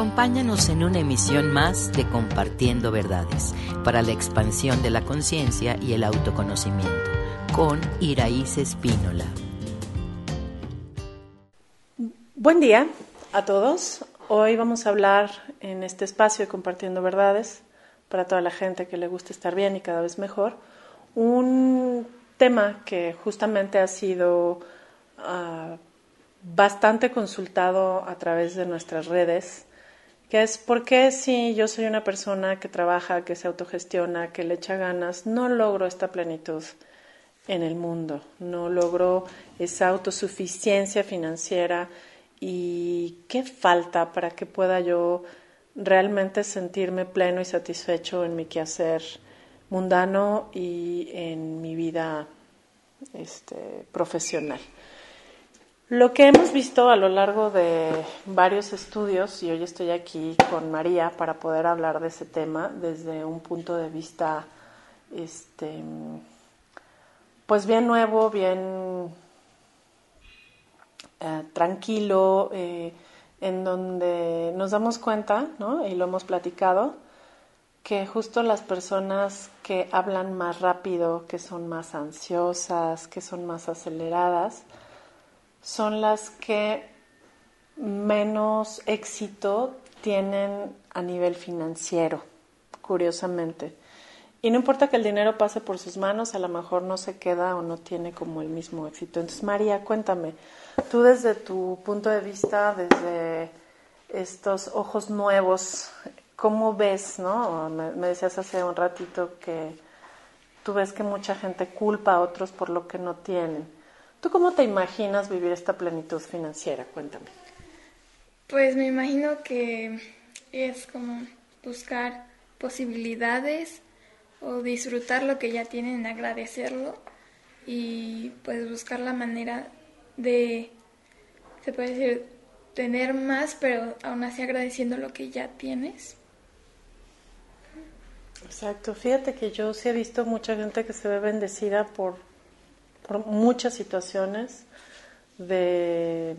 Acompáñanos en una emisión más de Compartiendo Verdades para la expansión de la conciencia y el autoconocimiento con Iraíz Espínola. Buen día a todos. Hoy vamos a hablar en este espacio de Compartiendo Verdades para toda la gente que le gusta estar bien y cada vez mejor. Un tema que justamente ha sido uh, bastante consultado a través de nuestras redes, que es por qué si yo soy una persona que trabaja, que se autogestiona, que le echa ganas, no logro esta plenitud en el mundo, no logro esa autosuficiencia financiera y qué falta para que pueda yo realmente sentirme pleno y satisfecho en mi quehacer mundano y en mi vida este, profesional. Lo que hemos visto a lo largo de varios estudios, y hoy estoy aquí con María para poder hablar de ese tema desde un punto de vista, este, pues bien nuevo, bien eh, tranquilo, eh, en donde nos damos cuenta, ¿no? y lo hemos platicado, que justo las personas que hablan más rápido, que son más ansiosas, que son más aceleradas, son las que menos éxito tienen a nivel financiero, curiosamente. Y no importa que el dinero pase por sus manos, a lo mejor no se queda o no tiene como el mismo éxito. Entonces, María, cuéntame, tú desde tu punto de vista, desde estos ojos nuevos, ¿cómo ves, no? Me, me decías hace un ratito que tú ves que mucha gente culpa a otros por lo que no tienen. ¿Tú cómo te imaginas vivir esta plenitud financiera? Cuéntame. Pues me imagino que es como buscar posibilidades o disfrutar lo que ya tienen, agradecerlo y pues buscar la manera de, se puede decir, tener más, pero aún así agradeciendo lo que ya tienes. Exacto, fíjate que yo sí he visto mucha gente que se ve bendecida por, muchas situaciones de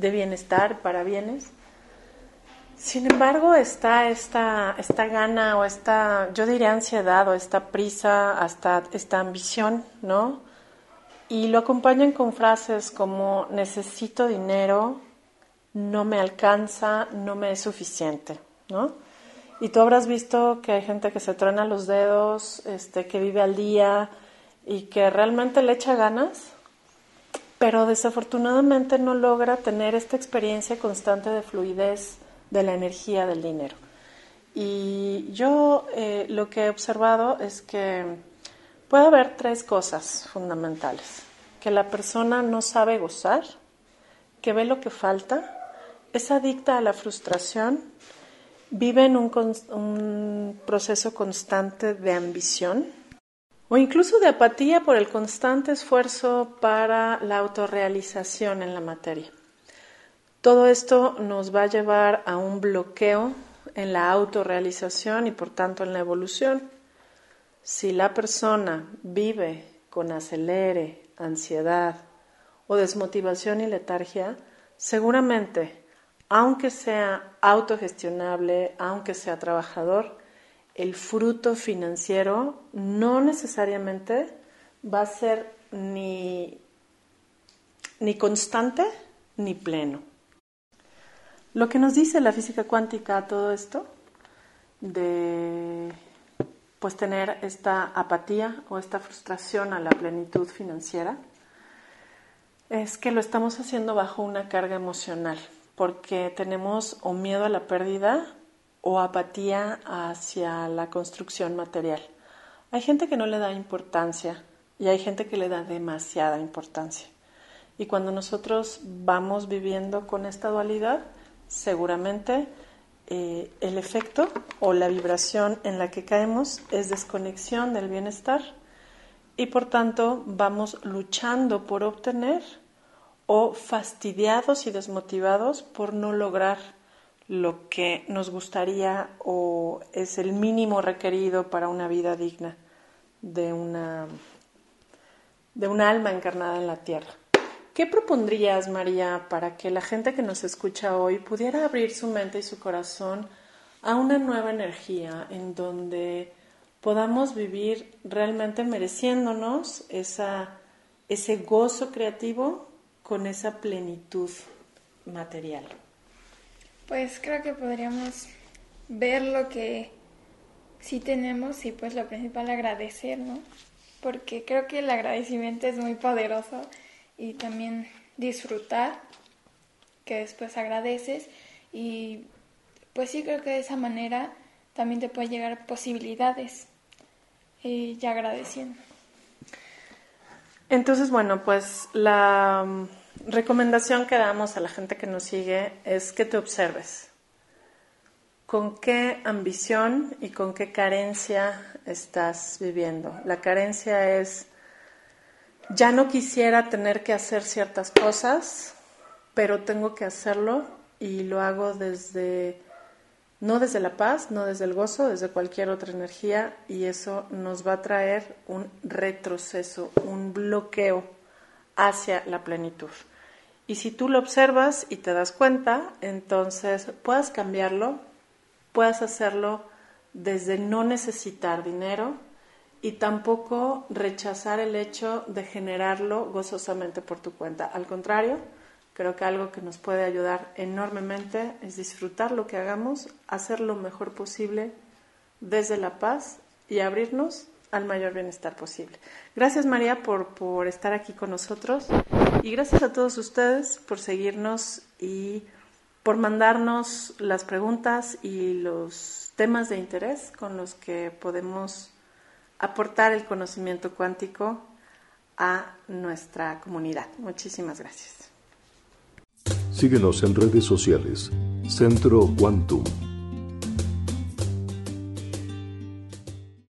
bienestar, para bienes, sin embargo, está esta, esta gana o esta, yo diría ansiedad o esta prisa, hasta esta ambición, ¿no? Y lo acompañan con frases como necesito dinero, no me alcanza, no me es suficiente, ¿no? Y tú habrás visto que hay gente que se truena los dedos, este, que vive al día y que realmente le echa ganas, pero desafortunadamente no logra tener esta experiencia constante de fluidez de la energía del dinero. Y yo eh, lo que he observado es que puede haber tres cosas fundamentales. Que la persona no sabe gozar, que ve lo que falta, es adicta a la frustración, vive en un, un proceso constante de ambición o incluso de apatía por el constante esfuerzo para la autorrealización en la materia. Todo esto nos va a llevar a un bloqueo en la autorrealización y por tanto en la evolución. Si la persona vive con acelere, ansiedad o desmotivación y letargia, seguramente, aunque sea autogestionable, aunque sea trabajador, el fruto financiero no necesariamente va a ser ni, ni constante ni pleno. Lo que nos dice la física cuántica todo esto, de pues tener esta apatía o esta frustración a la plenitud financiera, es que lo estamos haciendo bajo una carga emocional, porque tenemos o miedo a la pérdida o apatía hacia la construcción material. Hay gente que no le da importancia y hay gente que le da demasiada importancia. Y cuando nosotros vamos viviendo con esta dualidad, seguramente eh, el efecto o la vibración en la que caemos es desconexión del bienestar y por tanto vamos luchando por obtener o fastidiados y desmotivados por no lograr lo que nos gustaría o es el mínimo requerido para una vida digna de una, de una alma encarnada en la tierra. ¿Qué propondrías, María, para que la gente que nos escucha hoy pudiera abrir su mente y su corazón a una nueva energía en donde podamos vivir realmente mereciéndonos esa, ese gozo creativo con esa plenitud material? Pues creo que podríamos ver lo que sí tenemos y pues lo principal agradecer, ¿no? Porque creo que el agradecimiento es muy poderoso y también disfrutar, que después agradeces y pues sí creo que de esa manera también te puede llegar posibilidades y agradeciendo. Entonces, bueno, pues la recomendación que damos a la gente que nos sigue es que te observes. ¿Con qué ambición y con qué carencia estás viviendo? La carencia es ya no quisiera tener que hacer ciertas cosas, pero tengo que hacerlo y lo hago desde, no desde la paz, no desde el gozo, desde cualquier otra energía y eso nos va a traer un retroceso, un bloqueo hacia la plenitud. Y si tú lo observas y te das cuenta, entonces puedas cambiarlo, puedas hacerlo desde no necesitar dinero, y tampoco rechazar el hecho de generarlo gozosamente por tu cuenta. Al contrario, creo que algo que nos puede ayudar enormemente es disfrutar lo que hagamos, hacer lo mejor posible desde la paz y abrirnos al mayor bienestar posible. Gracias María por, por estar aquí con nosotros y gracias a todos ustedes por seguirnos y por mandarnos las preguntas y los temas de interés con los que podemos aportar el conocimiento cuántico a nuestra comunidad. Muchísimas gracias. Síguenos en redes sociales. Centro Quantum.